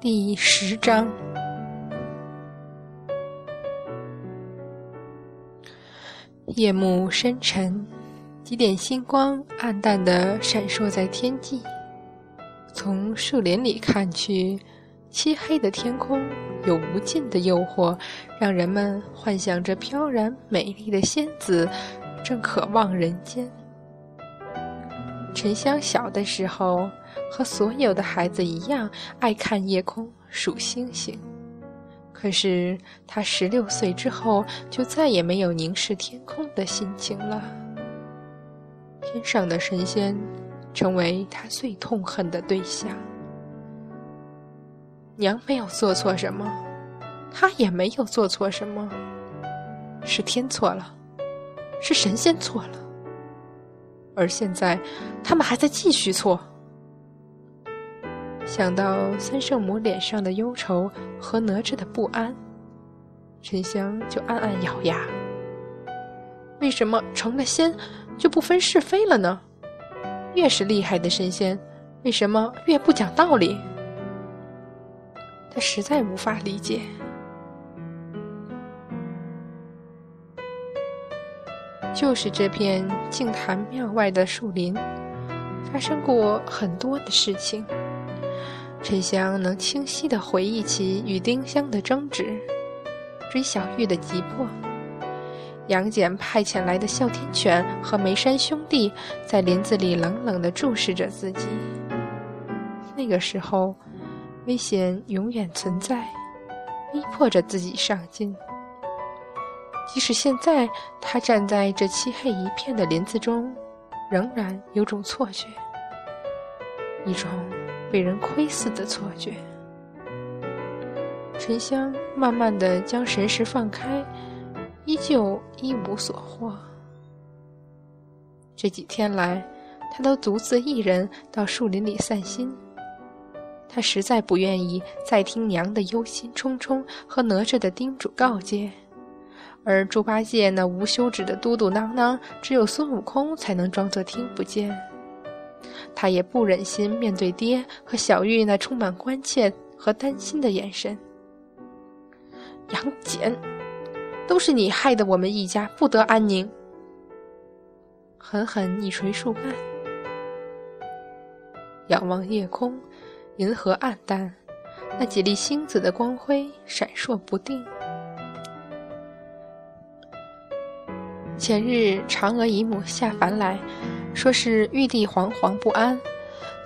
第十章，夜幕深沉，几点星光暗淡的闪烁在天际。从树林里看去，漆黑的天空有无尽的诱惑，让人们幻想着飘然美丽的仙子正渴望人间。沉香小的时候。和所有的孩子一样，爱看夜空、数星星。可是他十六岁之后，就再也没有凝视天空的心情了。天上的神仙，成为他最痛恨的对象。娘没有做错什么，他也没有做错什么，是天错了，是神仙错了，而现在他们还在继续错。想到三圣母脸上的忧愁和哪吒的不安，沉香就暗暗咬牙。为什么成了仙就不分是非了呢？越是厉害的神仙，为什么越不讲道理？他实在无法理解。就是这片净坛庙外的树林，发生过很多的事情。沉香能清晰地回忆起与丁香的争执，追小玉的急迫，杨戬派遣来的哮天犬和梅山兄弟在林子里冷冷地注视着自己。那个时候，危险永远存在，逼迫着自己上进。即使现在，他站在这漆黑一片的林子中，仍然有种错觉，一种。被人窥视的错觉。沉香慢慢的将神识放开，依旧一无所获。这几天来，他都独自一人到树林里散心。他实在不愿意再听娘的忧心忡忡和哪吒的叮嘱告诫，而猪八戒那无休止的嘟嘟囔囔，只有孙悟空才能装作听不见。他也不忍心面对爹和小玉那充满关切和担心的眼神。杨戬，都是你害得我们一家不得安宁。狠狠一锤树干，仰望夜空，银河暗淡，那几粒星子的光辉闪烁不定。前日，嫦娥姨母下凡来。说是玉帝惶惶不安，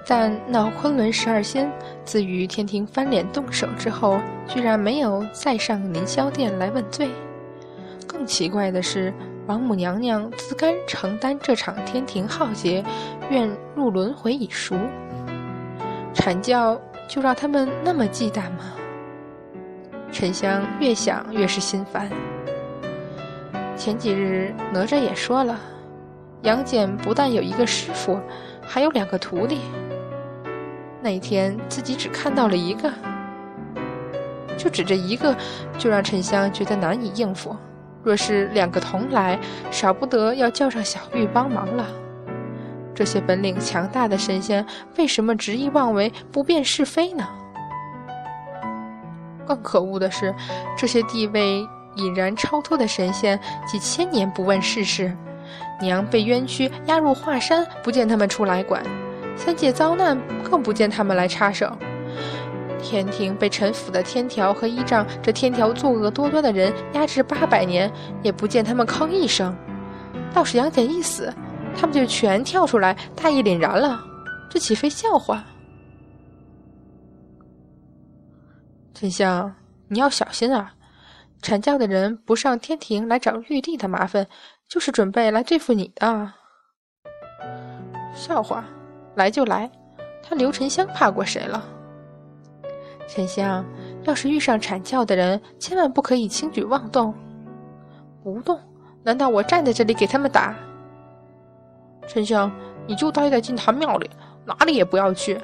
但闹昆仑十二仙自与天庭翻脸动手之后，居然没有再上凌霄殿来问罪。更奇怪的是，王母娘娘自甘承担这场天庭浩劫，愿入轮回已熟。阐教就让他们那么忌惮吗？沉香越想越是心烦。前几日哪吒也说了。杨戬不但有一个师傅，还有两个徒弟。那天自己只看到了一个，就指着一个，就让沉香觉得难以应付。若是两个同来，少不得要叫上小玉帮忙了。这些本领强大的神仙，为什么执意妄为，不辨是非呢？更可恶的是，这些地位已然超脱的神仙，几千年不问世事。娘被冤屈押入华山，不见他们出来管；三界遭难，更不见他们来插手。天庭被陈府的天条和依仗这天条作恶多端的人压制八百年，也不见他们吭一声。倒是杨戬一死，他们就全跳出来，大义凛然了。这岂非笑话？丞相，你要小心啊！阐教的人不上天庭来找玉帝的麻烦。就是准备来对付你的，笑话，来就来，他刘沉香怕过谁了？沉香，要是遇上阐教的人，千万不可以轻举妄动。不动？难道我站在这里给他们打？沉香，你就待在金坛庙里，哪里也不要去，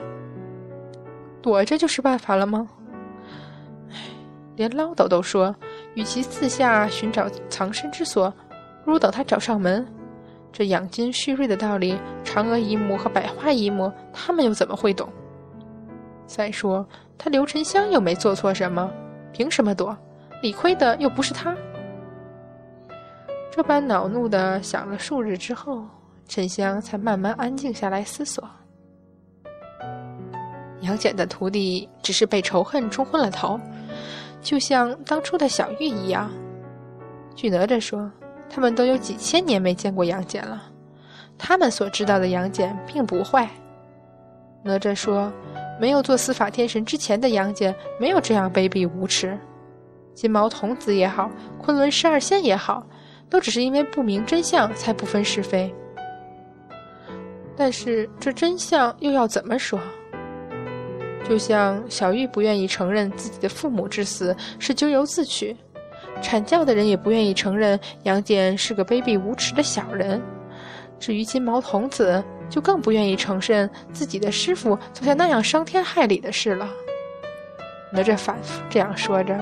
躲着就是办法了吗？连唠叨都说，与其四下寻找藏身之所，不如等他找上门。这养精蓄锐的道理，嫦娥姨母和百花姨母他们又怎么会懂？再说，他刘沉香又没做错什么，凭什么躲？理亏的又不是他。这般恼怒的想了数日之后，沉香才慢慢安静下来思索。杨戬的徒弟只是被仇恨冲昏了头，就像当初的小玉一样。据哪吒说。他们都有几千年没见过杨戬了，他们所知道的杨戬并不坏。哪吒说：“没有做司法天神之前的杨戬，没有这样卑鄙无耻。金毛童子也好，昆仑十二仙也好，都只是因为不明真相才不分是非。但是这真相又要怎么说？就像小玉不愿意承认自己的父母之死是咎由自取。”阐教的人也不愿意承认杨戬是个卑鄙无耻的小人，至于金毛童子，就更不愿意承认自己的师傅做下那样伤天害理的事了。哪吒反复这样说着，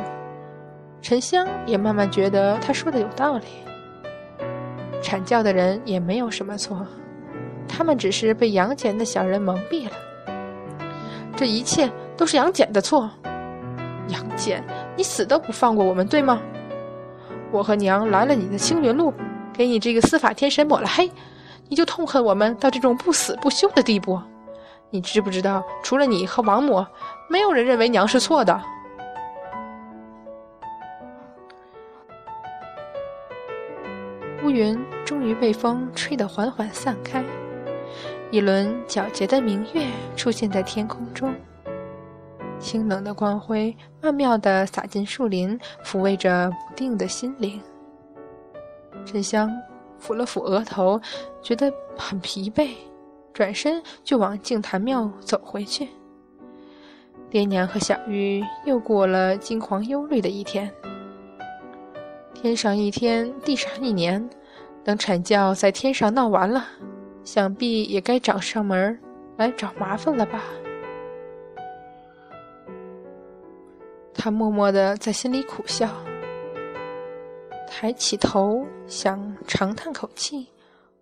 沉香也慢慢觉得他说的有道理。阐教的人也没有什么错，他们只是被杨戬的小人蒙蔽了。这一切都是杨戬的错，杨戬，你死都不放过我们，对吗？我和娘拦了你的青云路，给你这个司法天神抹了黑，你就痛恨我们到这种不死不休的地步？你知不知道，除了你和王母，没有人认为娘是错的。乌云终于被风吹得缓缓散开，一轮皎洁的明月出现在天空中。清冷的光辉曼妙地洒进树林，抚慰着不定的心灵。沉香抚了抚额头，觉得很疲惫，转身就往净坛庙走回去。爹娘和小玉又过了惊惶忧虑的一天。天上一天，地上一年，等阐教在天上闹完了，想必也该找上门来找麻烦了吧。他默默的在心里苦笑，抬起头想长叹口气，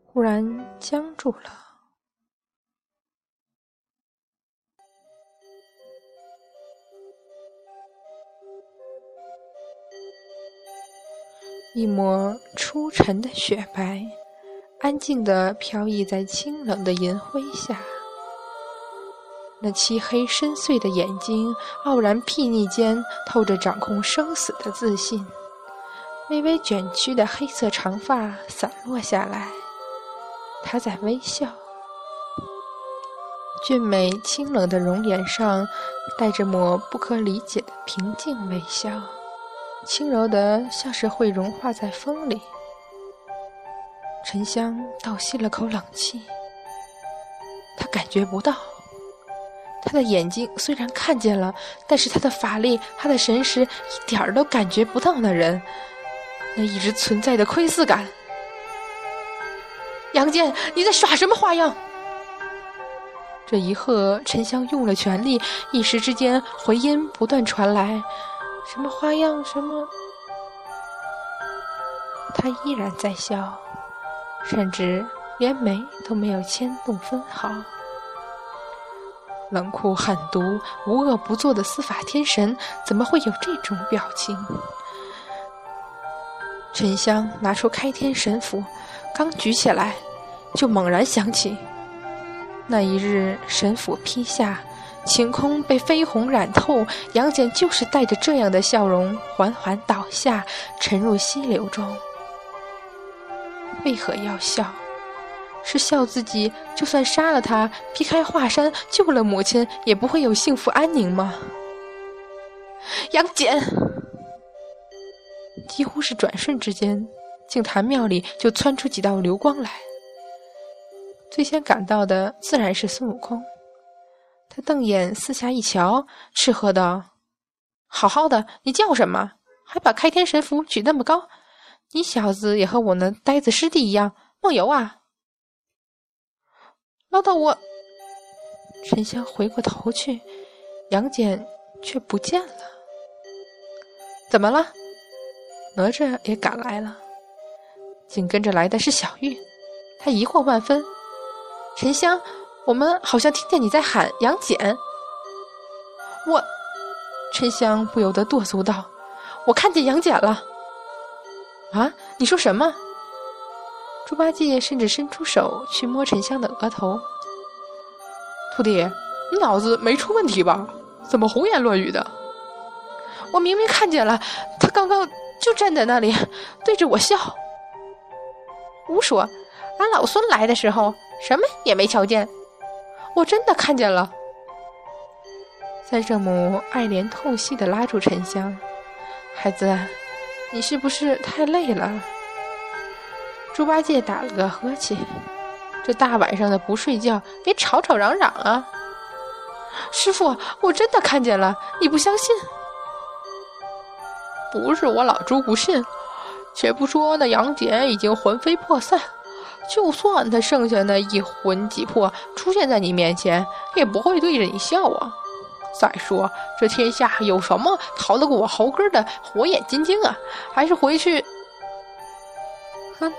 忽然僵住了。一抹初晨的雪白，安静的飘逸在清冷的银灰下。那漆黑深邃的眼睛，傲然睥睨间透着掌控生死的自信。微微卷曲的黑色长发散落下来，他在微笑。俊美清冷的容颜上，带着抹不可理解的平静微笑，轻柔的像是会融化在风里。沉香倒吸了口冷气，他感觉不到。他的眼睛虽然看见了，但是他的法力、他的神识一点儿都感觉不到那人，那一直存在的窥伺感。杨戬，你在耍什么花样？这一喝，沉香用了全力，一时之间回音不断传来，什么花样？什么？他依然在笑，甚至连眉都没有牵动分毫。冷酷狠毒、无恶不作的司法天神，怎么会有这种表情？沉香拿出开天神斧，刚举起来，就猛然想起，那一日神斧劈下，晴空被绯红染透，杨戬就是带着这样的笑容，缓缓倒下，沉入溪流中。为何要笑？是笑自己，就算杀了他，劈开华山救了母亲，也不会有幸福安宁吗？杨戬，几乎是转瞬之间，净坛庙里就窜出几道流光来。最先赶到的自然是孙悟空，他瞪眼四下一瞧，斥喝道：“好好的，你叫什么？还把开天神符举那么高？你小子也和我那呆子师弟一样，梦游啊！”唠叨我，沉香回过头去，杨戬却不见了。怎么了？哪吒也赶来了，紧跟着来的是小玉，他疑惑万分。沉香，我们好像听见你在喊杨戬。我，沉香不由得哆嗦道：“我看见杨戬了。”啊，你说什么？猪八戒甚至伸出手去摸沉香的额头。徒弟，你脑子没出问题吧？怎么胡言乱语的？我明明看见了，他刚刚就站在那里，对着我笑。胡说！俺老孙来的时候什么也没瞧见，我真的看见了。三圣母爱怜痛惜的拉住沉香，孩子，你是不是太累了？猪八戒打了个呵欠，这大晚上的不睡觉，别吵吵嚷嚷啊！师傅，我真的看见了，你不相信？不是我老猪不信，且不说那杨戬已经魂飞魄散，就算他剩下那一魂几魄出现在你面前，也不会对着你笑啊。再说这天下有什么逃得过我猴哥的火眼金睛啊？还是回去……哼！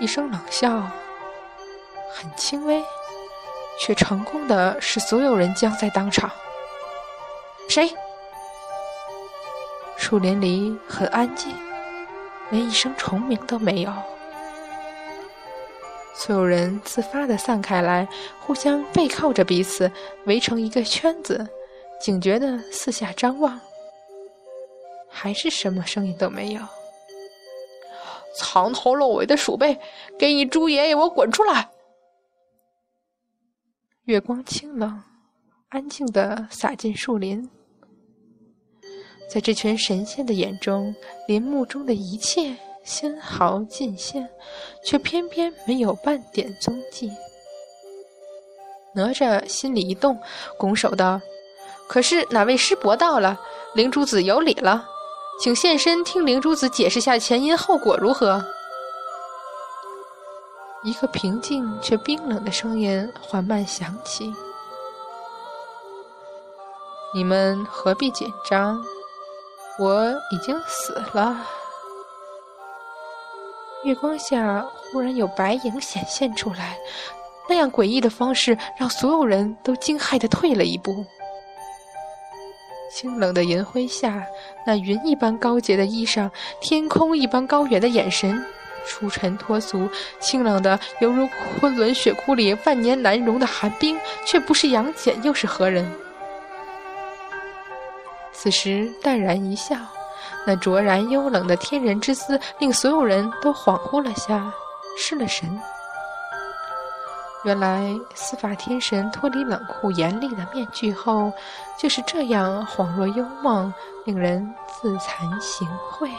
一声冷笑，很轻微，却成功的使所有人僵在当场。谁？树林里很安静，连一声虫鸣都没有。所有人自发的散开来，互相背靠着彼此，围成一个圈子，警觉的四下张望。还是什么声音都没有。藏头露尾的鼠辈，给你猪爷爷我滚出来！月光清冷，安静的洒进树林。在这群神仙的眼中，林木中的一切纤毫尽现，却偏偏没有半点踪迹。哪吒心里一动，拱手道：“可是哪位师伯到了？灵珠子有礼了，请现身听灵珠子解释下前因后果，如何？”一个平静却冰冷的声音缓慢响起：“你们何必紧张？”我已经死了。月光下忽然有白影显现出来，那样诡异的方式让所有人都惊骇的退了一步。清冷的银辉下，那云一般高洁的衣裳，天空一般高远的眼神，出尘脱俗，清冷的犹如昆仑雪窟里万年难融的寒冰，却不是杨戬，又是何人？此时淡然一笑，那卓然幽冷的天人之姿令所有人都恍惚了下，失了神。原来司法天神脱离冷酷严厉的面具后，就是这样恍若幽梦，令人自惭形秽。